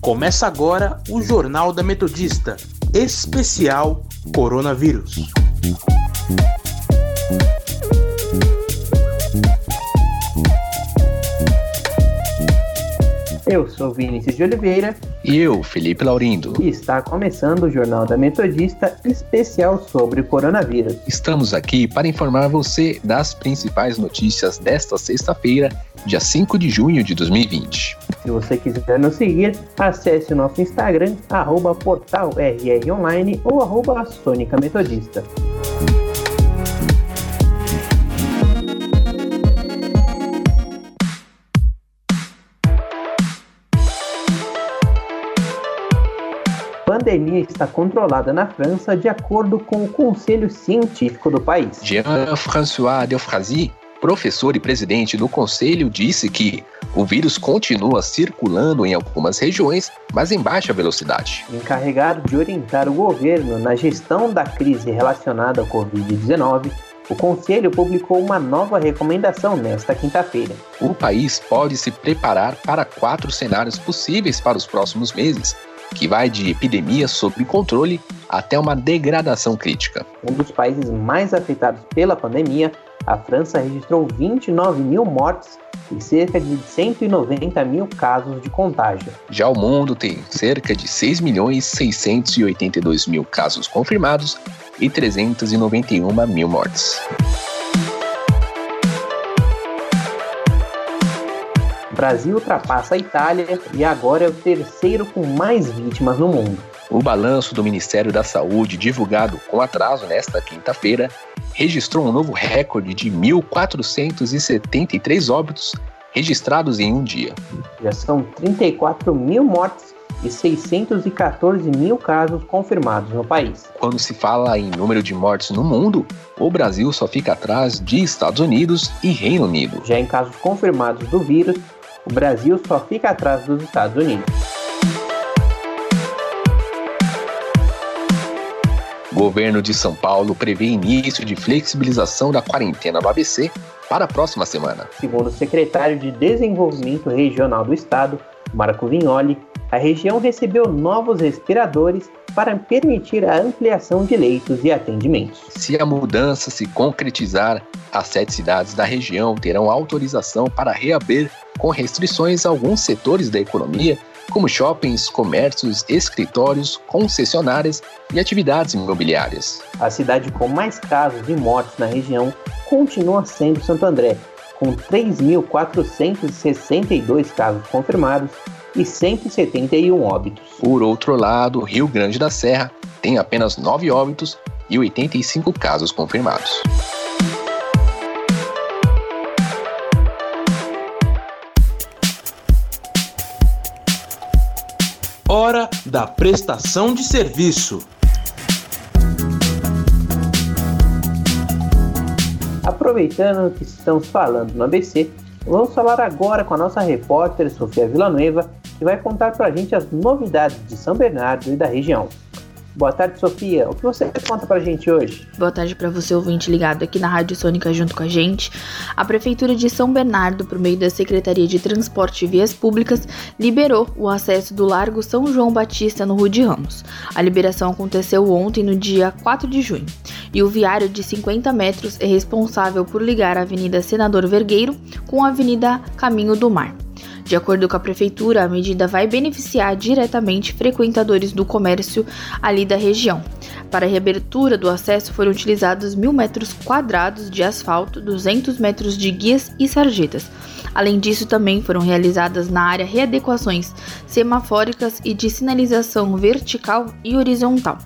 Começa agora o Jornal da Metodista, especial Coronavírus. Eu sou Vinícius de Oliveira. E eu, Felipe Laurindo. E está começando o Jornal da Metodista especial sobre o coronavírus. Estamos aqui para informar você das principais notícias desta sexta-feira, dia 5 de junho de 2020. Se você quiser nos seguir, acesse o nosso Instagram, arroba portalrronline ou arroba Sônica Metodista. Pandemia está controlada na França de acordo com o Conselho Científico do país. Jean-François Delfrazy, professor e presidente do conselho, disse que o vírus continua circulando em algumas regiões, mas em baixa velocidade. Encarregado de orientar o governo na gestão da crise relacionada ao Covid-19, o Conselho publicou uma nova recomendação nesta quinta-feira. O país pode se preparar para quatro cenários possíveis para os próximos meses, que vai de epidemia sob controle até uma degradação crítica. Um dos países mais afetados pela pandemia, a França registrou 29 mil mortes e cerca de 190 mil casos de contágio. Já o mundo tem cerca de 6 milhões 682 mil casos confirmados e 391 mil mortes. Brasil ultrapassa a Itália e agora é o terceiro com mais vítimas no mundo. O balanço do Ministério da Saúde, divulgado com atraso nesta quinta-feira, registrou um novo recorde de 1.473 óbitos registrados em um dia. Já são 34 mil mortes e 614 mil casos confirmados no país. Quando se fala em número de mortes no mundo, o Brasil só fica atrás de Estados Unidos e Reino Unido. Já em casos confirmados do vírus, o Brasil só fica atrás dos Estados Unidos. O governo de São Paulo prevê início de flexibilização da quarentena do ABC para a próxima semana. Segundo o secretário de Desenvolvimento Regional do Estado, Marco Vignoli, a região recebeu novos respiradores para permitir a ampliação de leitos e atendimentos. Se a mudança se concretizar, as sete cidades da região terão autorização para reabrir com restrições a alguns setores da economia, como shoppings, comércios, escritórios, concessionárias e atividades imobiliárias. A cidade com mais casos e mortes na região continua sendo Santo André, com 3.462 casos confirmados e 171 óbitos. Por outro lado, Rio Grande da Serra tem apenas 9 óbitos e 85 casos confirmados. Hora da prestação de serviço. Aproveitando que estamos falando no ABC, vamos falar agora com a nossa repórter Sofia Villanueva, que vai contar para a gente as novidades de São Bernardo e da região. Boa tarde, Sofia. O que você conta pra gente hoje? Boa tarde para você, ouvinte ligado aqui na Rádio Sônica junto com a gente. A Prefeitura de São Bernardo, por meio da Secretaria de Transporte e Vias Públicas, liberou o acesso do Largo São João Batista no Rude Ramos. A liberação aconteceu ontem, no dia 4 de junho, e o viário de 50 metros é responsável por ligar a Avenida Senador Vergueiro com a Avenida Caminho do Mar. De acordo com a prefeitura, a medida vai beneficiar diretamente frequentadores do comércio ali da região. Para a reabertura do acesso foram utilizados mil metros quadrados de asfalto, 200 metros de guias e sarjetas. Além disso, também foram realizadas na área readequações semafóricas e de sinalização vertical e horizontal.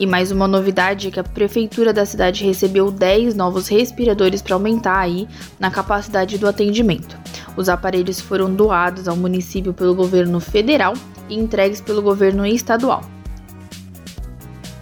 E mais uma novidade é que a prefeitura da cidade recebeu 10 novos respiradores para aumentar aí na capacidade do atendimento. Os aparelhos foram doados ao município pelo governo federal e entregues pelo governo estadual.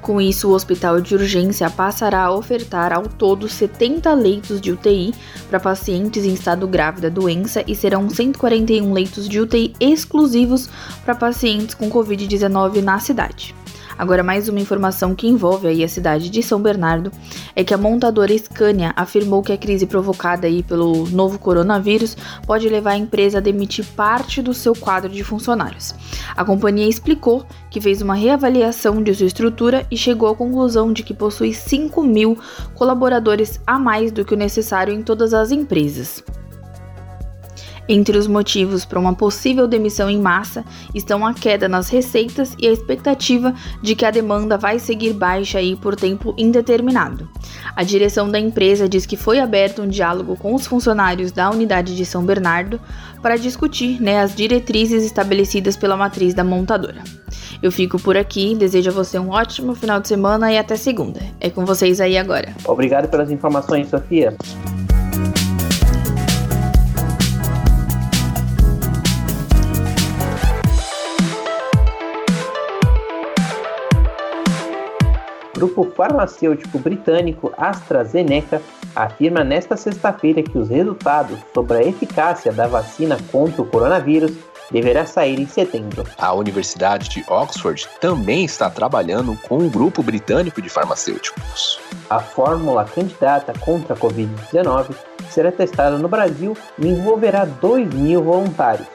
Com isso, o hospital de urgência passará a ofertar ao todo 70 leitos de UTI para pacientes em estado grave da doença e serão 141 leitos de UTI exclusivos para pacientes com Covid-19 na cidade. Agora, mais uma informação que envolve aí a cidade de São Bernardo é que a montadora Scania afirmou que a crise provocada aí pelo novo coronavírus pode levar a empresa a demitir parte do seu quadro de funcionários. A companhia explicou que fez uma reavaliação de sua estrutura e chegou à conclusão de que possui 5 mil colaboradores a mais do que o necessário em todas as empresas. Entre os motivos para uma possível demissão em massa estão a queda nas receitas e a expectativa de que a demanda vai seguir baixa aí por tempo indeterminado. A direção da empresa diz que foi aberto um diálogo com os funcionários da unidade de São Bernardo para discutir né, as diretrizes estabelecidas pela matriz da montadora. Eu fico por aqui, desejo a você um ótimo final de semana e até segunda. É com vocês aí agora. Obrigado pelas informações, Sofia. Grupo farmacêutico britânico AstraZeneca afirma nesta sexta-feira que os resultados sobre a eficácia da vacina contra o coronavírus deverá sair em setembro. A Universidade de Oxford também está trabalhando com um grupo britânico de farmacêuticos. A fórmula candidata contra a Covid-19 será testada no Brasil e envolverá 2 mil voluntários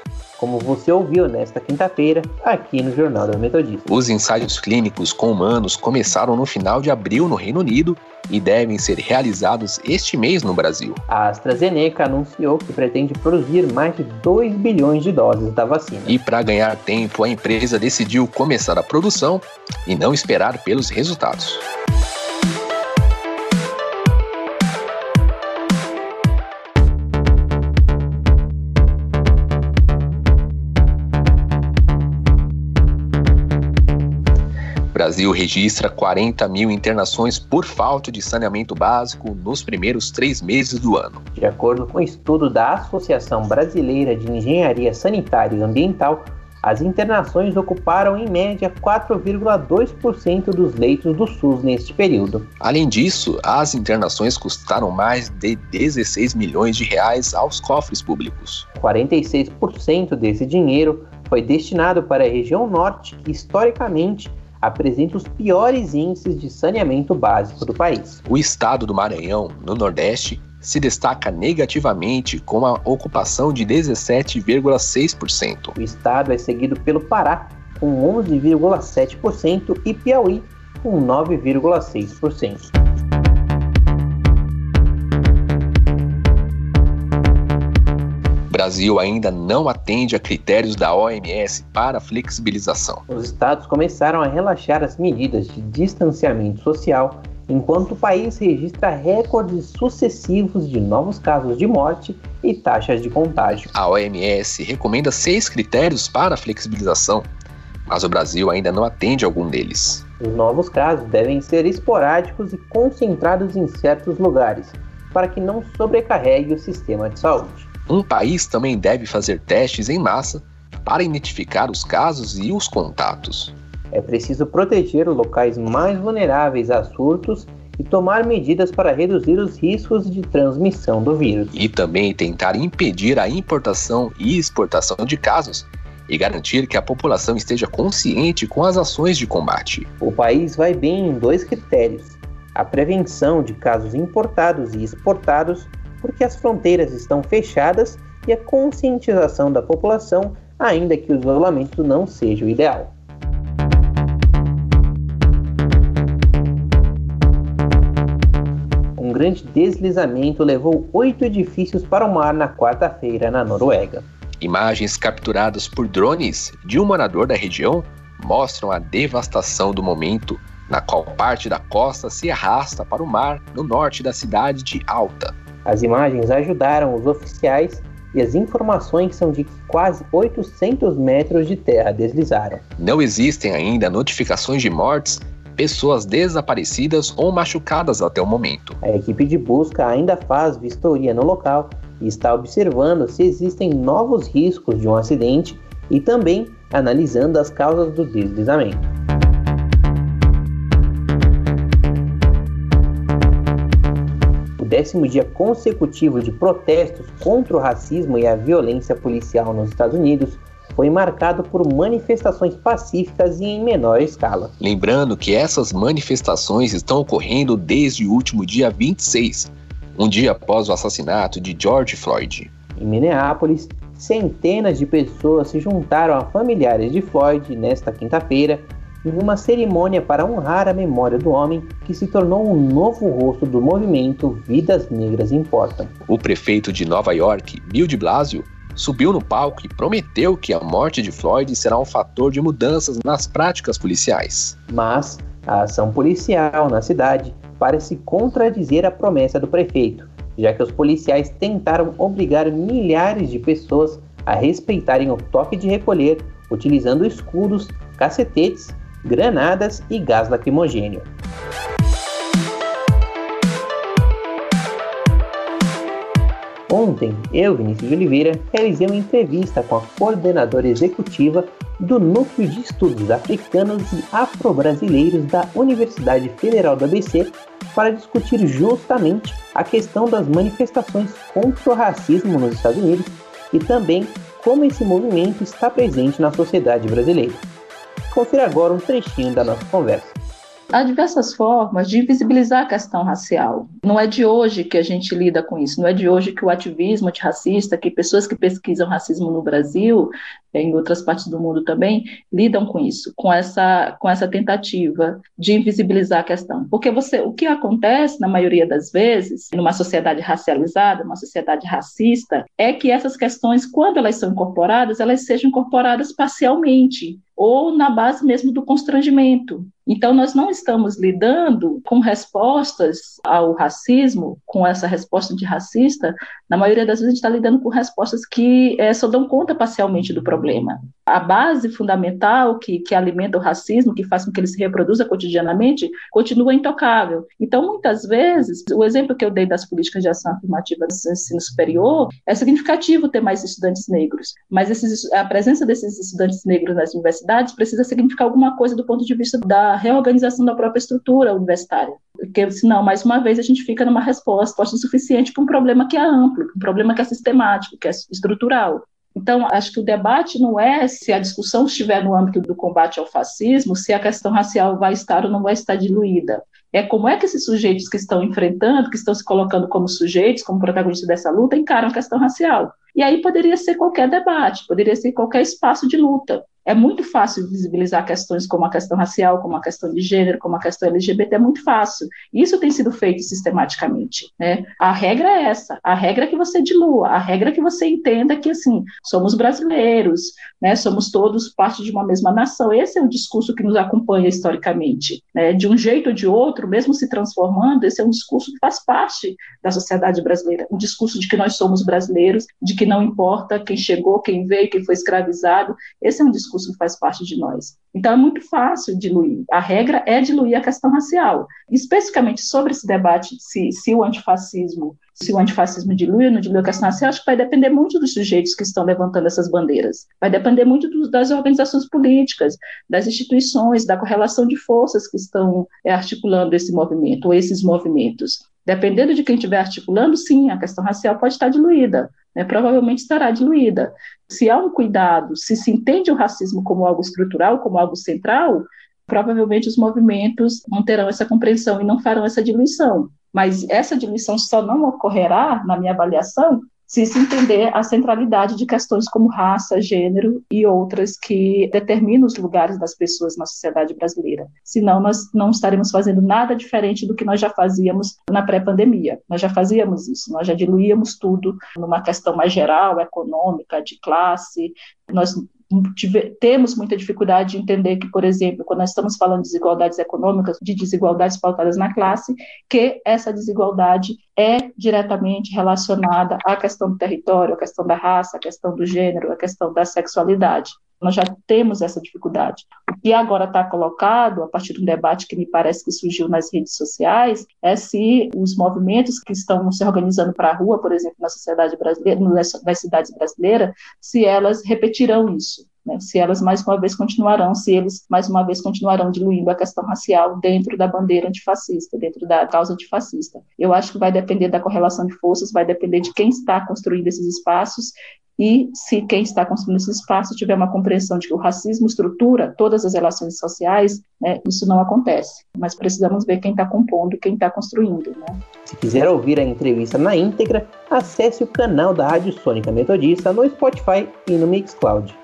como você ouviu nesta quinta-feira aqui no Jornal da Metodista. Os ensaios clínicos com humanos começaram no final de abril no Reino Unido e devem ser realizados este mês no Brasil. A AstraZeneca anunciou que pretende produzir mais de 2 bilhões de doses da vacina. E para ganhar tempo, a empresa decidiu começar a produção e não esperar pelos resultados. Brasil registra 40 mil internações por falta de saneamento básico nos primeiros três meses do ano. De acordo com o um estudo da Associação Brasileira de Engenharia Sanitária e Ambiental, as internações ocuparam em média 4,2% dos leitos do SUS neste período. Além disso, as internações custaram mais de 16 milhões de reais aos cofres públicos. 46% desse dinheiro foi destinado para a região norte, que historicamente apresenta os piores índices de saneamento básico do país. O estado do Maranhão, no Nordeste, se destaca negativamente com a ocupação de 17,6%. O estado é seguido pelo Pará, com 11,7%, e Piauí, com 9,6%. Brasil ainda não atende a critérios da OMS para flexibilização. Os estados começaram a relaxar as medidas de distanciamento social, enquanto o país registra recordes sucessivos de novos casos de morte e taxas de contágio. A OMS recomenda seis critérios para a flexibilização, mas o Brasil ainda não atende algum deles. Os novos casos devem ser esporádicos e concentrados em certos lugares, para que não sobrecarregue o sistema de saúde. Um país também deve fazer testes em massa para identificar os casos e os contatos. É preciso proteger os locais mais vulneráveis a surtos e tomar medidas para reduzir os riscos de transmissão do vírus. E também tentar impedir a importação e exportação de casos e garantir que a população esteja consciente com as ações de combate. O país vai bem em dois critérios: a prevenção de casos importados e exportados porque as fronteiras estão fechadas e a conscientização da população, ainda que o isolamento não seja o ideal. Um grande deslizamento levou oito edifícios para o mar na quarta-feira na Noruega. Imagens capturadas por drones de um morador da região mostram a devastação do momento, na qual parte da costa se arrasta para o mar no norte da cidade de Alta. As imagens ajudaram os oficiais e as informações são de que quase 800 metros de terra deslizaram. Não existem ainda notificações de mortes, pessoas desaparecidas ou machucadas até o momento. A equipe de busca ainda faz vistoria no local e está observando se existem novos riscos de um acidente e também analisando as causas do deslizamento. Décimo dia consecutivo de protestos contra o racismo e a violência policial nos Estados Unidos, foi marcado por manifestações pacíficas e em menor escala. Lembrando que essas manifestações estão ocorrendo desde o último dia 26, um dia após o assassinato de George Floyd. Em Minneapolis, centenas de pessoas se juntaram a familiares de Floyd nesta quinta-feira em uma cerimônia para honrar a memória do homem que se tornou um novo rosto do movimento Vidas Negras Importam. O prefeito de Nova York, Bill de Blasio, subiu no palco e prometeu que a morte de Floyd será um fator de mudanças nas práticas policiais. Mas a ação policial na cidade parece contradizer a promessa do prefeito, já que os policiais tentaram obrigar milhares de pessoas a respeitarem o toque de recolher utilizando escudos, cacetetes granadas e gás lacrimogênio. Ontem, eu, Vinícius de Oliveira, realizei uma entrevista com a coordenadora executiva do Núcleo de Estudos Africanos e Afro-Brasileiros da Universidade Federal do ABC para discutir justamente a questão das manifestações contra o racismo nos Estados Unidos e também como esse movimento está presente na sociedade brasileira. Confira agora um trechinho da nossa conversa. Há diversas formas de invisibilizar a questão racial. Não é de hoje que a gente lida com isso, não é de hoje que o ativismo antirracista, que pessoas que pesquisam racismo no Brasil, em outras partes do mundo também, lidam com isso, com essa, com essa tentativa de invisibilizar a questão. Porque você, o que acontece, na maioria das vezes, numa sociedade racializada, uma sociedade racista, é que essas questões, quando elas são incorporadas, elas sejam incorporadas parcialmente ou na base mesmo do constrangimento. Então, nós não estamos lidando com respostas ao racismo, com essa resposta antirracista, na maioria das vezes a gente está lidando com respostas que é, só dão conta parcialmente do problema. A base fundamental que, que alimenta o racismo, que faz com que ele se reproduza cotidianamente, continua intocável. Então, muitas vezes, o exemplo que eu dei das políticas de ação afirmativa do ensino superior, é significativo ter mais estudantes negros, mas esses, a presença desses estudantes negros nas universidades precisa significar alguma coisa do ponto de vista da reorganização da própria estrutura universitária. Porque, senão, mais uma vez, a gente fica numa resposta suficiente para um problema que é amplo, um problema que é sistemático, que é estrutural. Então, acho que o debate não é se a discussão estiver no âmbito do combate ao fascismo, se a questão racial vai estar ou não vai estar diluída. É como é que esses sujeitos que estão enfrentando, que estão se colocando como sujeitos, como protagonistas dessa luta, encaram a questão racial. E aí poderia ser qualquer debate, poderia ser qualquer espaço de luta. É muito fácil visibilizar questões como a questão racial, como a questão de gênero, como a questão LGBT, é muito fácil. Isso tem sido feito sistematicamente. Né? A regra é essa, a regra é que você dilua, a regra é que você entenda que, assim, somos brasileiros, né? somos todos parte de uma mesma nação. Esse é o discurso que nos acompanha historicamente. Né? De um jeito ou de outro, mesmo se transformando, esse é um discurso que faz parte da sociedade brasileira, um discurso de que nós somos brasileiros, de que não importa quem chegou, quem veio, quem foi escravizado, esse é um discurso discurso que faz parte de nós. Então é muito fácil diluir. A regra é diluir a questão racial. Especificamente sobre esse debate se, se o antifascismo se o antifascismo dilui ou não dilui a questão racial, acho que vai depender muito dos sujeitos que estão levantando essas bandeiras. Vai depender muito do, das organizações políticas, das instituições, da correlação de forças que estão é, articulando esse movimento, ou esses movimentos. Dependendo de quem estiver articulando, sim, a questão racial pode estar diluída, né, provavelmente estará diluída. Se há um cuidado, se se entende o racismo como algo estrutural, como algo central, provavelmente os movimentos não terão essa compreensão e não farão essa diluição. Mas essa diluição só não ocorrerá, na minha avaliação, se se entender a centralidade de questões como raça, gênero e outras que determinam os lugares das pessoas na sociedade brasileira. Senão, nós não estaremos fazendo nada diferente do que nós já fazíamos na pré-pandemia. Nós já fazíamos isso, nós já diluíamos tudo numa questão mais geral, econômica, de classe. Nós tive, temos muita dificuldade de entender que, por exemplo, quando nós estamos falando de desigualdades econômicas, de desigualdades pautadas na classe, que essa desigualdade é diretamente relacionada à questão do território, à questão da raça, à questão do gênero, à questão da sexualidade. Nós já temos essa dificuldade. O que agora está colocado, a partir de um debate que me parece que surgiu nas redes sociais, é se os movimentos que estão se organizando para a rua, por exemplo, na sociedade brasileira, nas cidades brasileiras, se elas repetirão isso. Né, se elas mais uma vez continuarão, se eles mais uma vez continuarão diluindo a questão racial dentro da bandeira antifascista, dentro da causa antifascista. Eu acho que vai depender da correlação de forças, vai depender de quem está construindo esses espaços e se quem está construindo esse espaço tiver uma compreensão de que o racismo estrutura todas as relações sociais, né, isso não acontece. Mas precisamos ver quem está compondo, quem está construindo. Né? Se quiser ouvir a entrevista na íntegra, acesse o canal da Rádio Sônica Metodista no Spotify e no Mixcloud.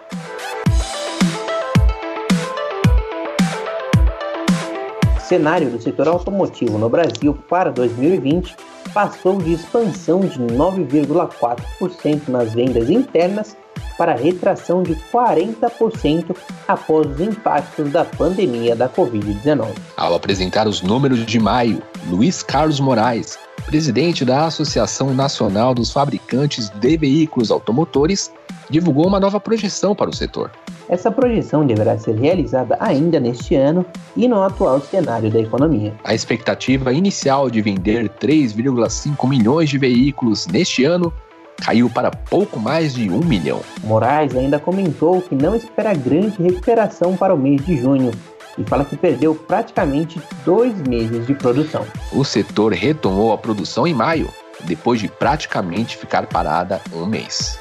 O cenário do setor automotivo no Brasil para 2020 passou de expansão de 9,4% nas vendas internas para retração de 40% após os impactos da pandemia da Covid-19. Ao apresentar os números de maio, Luiz Carlos Moraes, presidente da Associação Nacional dos Fabricantes de Veículos Automotores, divulgou uma nova projeção para o setor. Essa projeção deverá ser realizada ainda neste ano e no atual cenário da economia. A expectativa inicial de vender 3,5 milhões de veículos neste ano caiu para pouco mais de um milhão. Moraes ainda comentou que não espera grande recuperação para o mês de junho e fala que perdeu praticamente dois meses de produção. O setor retomou a produção em maio, depois de praticamente ficar parada um mês.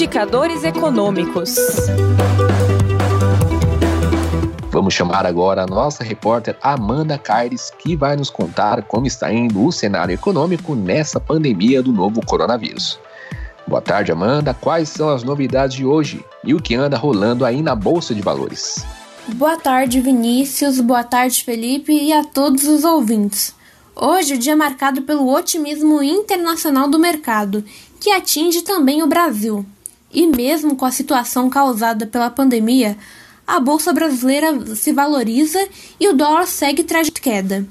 Indicadores econômicos. Vamos chamar agora a nossa repórter Amanda Caires, que vai nos contar como está indo o cenário econômico nessa pandemia do novo coronavírus. Boa tarde, Amanda. Quais são as novidades de hoje e o que anda rolando aí na Bolsa de Valores? Boa tarde, Vinícius. Boa tarde, Felipe e a todos os ouvintes. Hoje, o dia é marcado pelo otimismo internacional do mercado, que atinge também o Brasil. E mesmo com a situação causada pela pandemia, a bolsa brasileira se valoriza e o dólar segue traje de queda.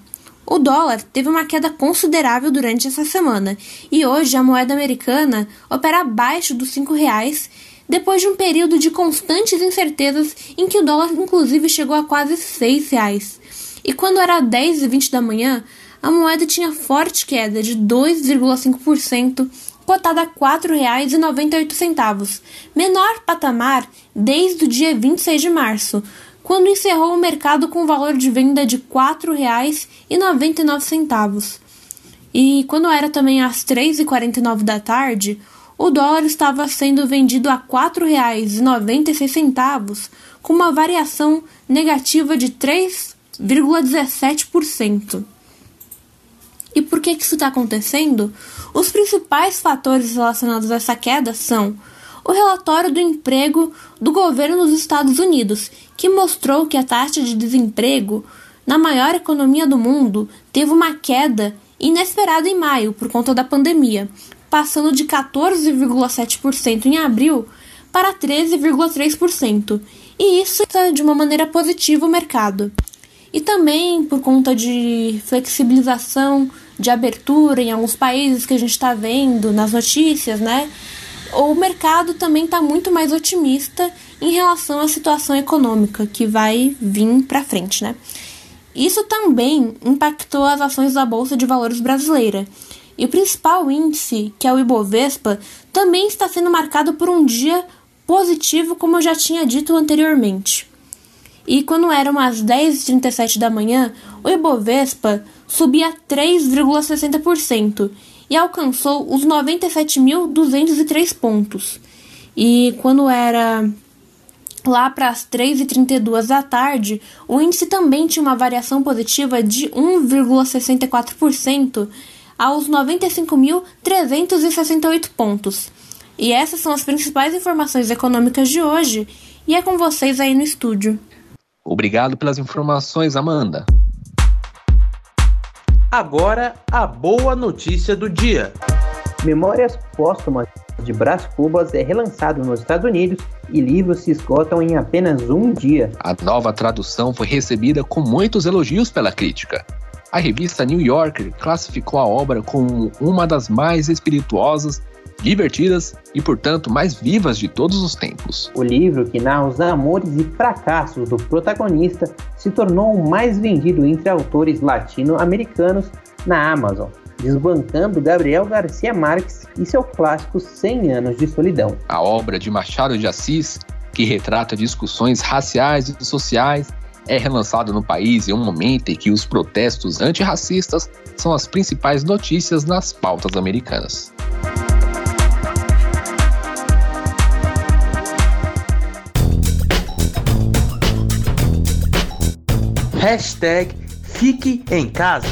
O dólar teve uma queda considerável durante essa semana e hoje a moeda americana opera abaixo dos R$ reais depois de um período de constantes incertezas em que o dólar inclusive chegou a quase R$ reais. E quando era 10 e 20 da manhã, a moeda tinha forte queda de 2,5% cotada a R$ 4,98, menor patamar desde o dia 26 de março, quando encerrou o mercado com valor de venda de R$ 4,99. E quando era também às 3h49 da tarde, o dólar estava sendo vendido a R$ 4,96, com uma variação negativa de 3,17%. E por que, isso está acontecendo? Os principais fatores relacionados a essa queda são o relatório do emprego do governo dos Estados Unidos, que mostrou que a taxa de desemprego na maior economia do mundo teve uma queda inesperada em maio por conta da pandemia, passando de 14,7% em abril para 13,3%. E isso está de uma maneira positiva o mercado e também por conta de flexibilização de abertura em alguns países que a gente está vendo nas notícias, né? O mercado também está muito mais otimista em relação à situação econômica que vai vir para frente, né? Isso também impactou as ações da Bolsa de Valores brasileira. E o principal índice, que é o Ibovespa, também está sendo marcado por um dia positivo, como eu já tinha dito anteriormente. E quando eram as 10h37 da manhã, o Ibovespa subia 3,60% e alcançou os 97.203 pontos. E quando era lá para as 3h32 da tarde, o índice também tinha uma variação positiva de 1,64% aos 95.368 pontos. E essas são as principais informações econômicas de hoje, e é com vocês aí no estúdio. Obrigado pelas informações, Amanda. Agora, a boa notícia do dia. Memórias Póstumas de Brás Cubas é relançado nos Estados Unidos e livros se esgotam em apenas um dia. A nova tradução foi recebida com muitos elogios pela crítica. A revista New Yorker classificou a obra como uma das mais espirituosas divertidas e, portanto, mais vivas de todos os tempos. O livro, que narra os amores e fracassos do protagonista, se tornou o mais vendido entre autores latino-americanos na Amazon, desbancando Gabriel Garcia Marques e seu clássico 100 anos de solidão. A obra de Machado de Assis, que retrata discussões raciais e sociais, é relançado no país em um momento em que os protestos antirracistas são as principais notícias nas pautas americanas. Hashtag Fique em Casa.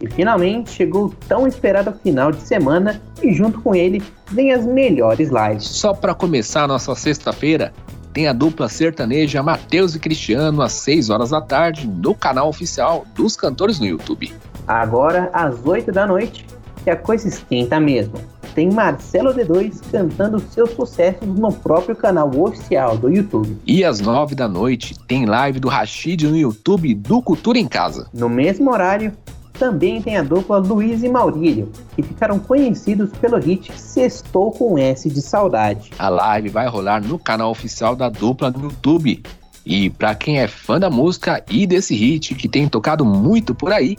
E finalmente chegou o tão esperado final de semana e junto com ele vem as melhores lives. Só para começar a nossa sexta-feira, tem a dupla sertaneja Matheus e Cristiano às 6 horas da tarde no canal oficial dos cantores no YouTube. Agora, às 8 da noite, que a coisa esquenta mesmo tem Marcelo D2 cantando seus sucessos no próprio canal oficial do YouTube. E às nove da noite tem live do Rashid no YouTube do Cultura em Casa. No mesmo horário, também tem a dupla Luiz e Maurílio, que ficaram conhecidos pelo hit Sextou com S de Saudade. A live vai rolar no canal oficial da dupla no YouTube. E para quem é fã da música e desse hit que tem tocado muito por aí,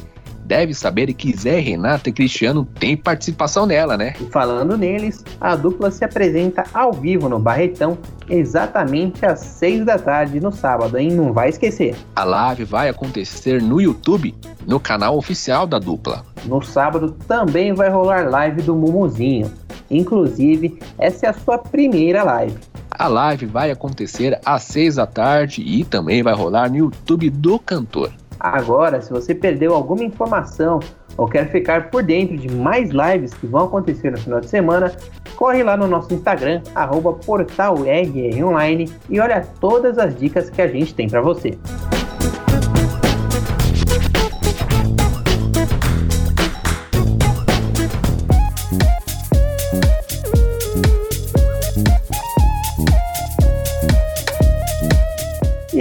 deve saber que Zé Renato e Cristiano têm participação nela, né? E falando neles, a dupla se apresenta ao vivo no Barretão exatamente às 6 da tarde no sábado, hein? Não vai esquecer. A live vai acontecer no YouTube, no canal oficial da dupla. No sábado também vai rolar live do Mumuzinho. Inclusive, essa é a sua primeira live. A live vai acontecer às 6 da tarde e também vai rolar no YouTube do cantor. Agora, se você perdeu alguma informação ou quer ficar por dentro de mais lives que vão acontecer no final de semana, corre lá no nosso Instagram, portalrronline e olha todas as dicas que a gente tem para você.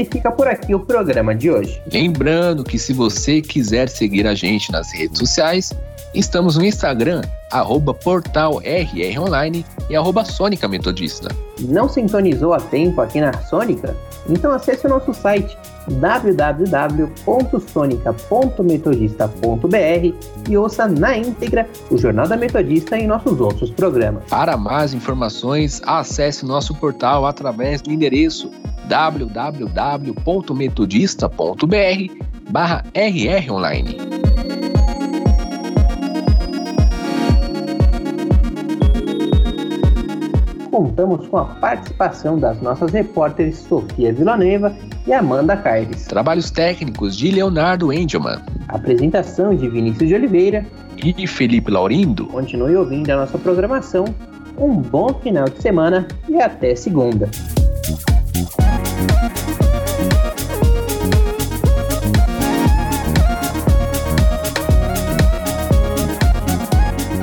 Fica por aqui o programa de hoje. Lembrando que se você quiser seguir a gente nas redes sociais, estamos no Instagram, arroba portal RR e arroba Sônica Metodista. Não sintonizou a tempo aqui na Sônica? Então acesse o nosso site www.sonica.metodista.br e ouça na íntegra o Jornal da Metodista e nossos outros programas. Para mais informações, acesse nosso portal através do endereço www.metodista.br barra rronline. Contamos com a participação das nossas repórteres Sofia Villanueva e Amanda Carles. Trabalhos técnicos de Leonardo Engelman. Apresentação de Vinícius de Oliveira e Felipe Laurindo. Continue ouvindo a nossa programação. Um bom final de semana e até segunda.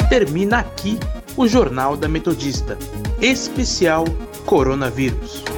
Termina aqui o Jornal da Metodista, especial Coronavírus.